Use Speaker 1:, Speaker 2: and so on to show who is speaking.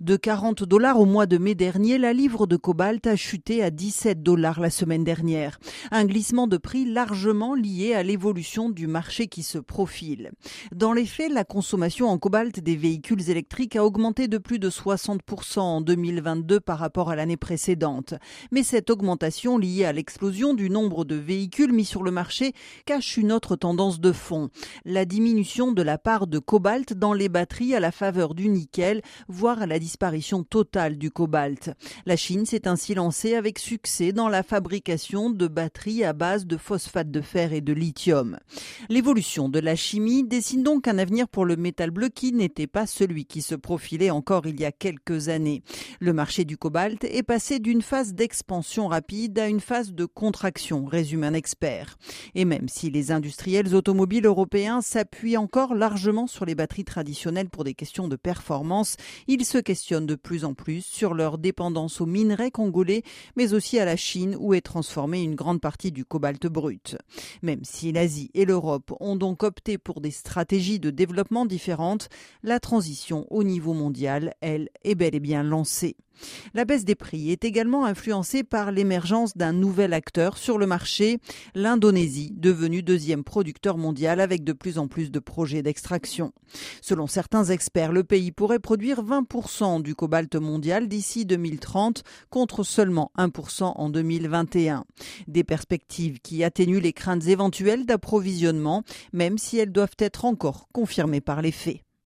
Speaker 1: De 40 dollars au mois de mai dernier, la livre de cobalt a chuté à 17 dollars la semaine dernière. Un glissement de prix largement lié à l'évolution du marché qui se profile. Dans les faits, la consommation en cobalt des véhicules électriques a augmenté de plus de 60% en 2022 par rapport à l'année précédente. Mais cette augmentation liée à l'explosion du nombre de véhicules mis sur le marché cache une autre tendance de fond. La diminution de la part de cobalt dans les batteries à la faveur du nickel, voire à la disparition totale du cobalt. La Chine s'est ainsi lancée avec succès dans la fabrication de batteries à base de phosphate de fer et de lithium. L'évolution de la chimie dessine donc un avenir pour le métal bleu qui n'était pas celui qui se profilait encore il y a quelques années. Le marché du cobalt est passé d'une phase d'expansion rapide à une phase de contraction, résume un expert. Et même si les industriels automobiles européens s'appuient encore largement sur les batteries traditionnelles pour des questions de performance, ils se questionnent de plus en plus sur leur dépendance aux minerais congolais, mais aussi à la Chine où est transformée une grande partie du cobalt brut. Même si l'Asie et l'Europe ont donc opté pour des stratégies de développement différentes, la transition au niveau mondial, elle, est bel et bien lancée. La baisse des prix est également influencée par l'émergence d'un nouvel acteur sur le marché, l'Indonésie, devenue deuxième producteur mondial avec de plus en plus de projets d'extraction. Selon certains experts, le pays pourrait produire 20% du cobalt mondial d'ici 2030 contre seulement 1% en 2021. Des perspectives qui atténuent les craintes éventuelles d'approvisionnement, même si elles doivent être encore confirmées par les faits.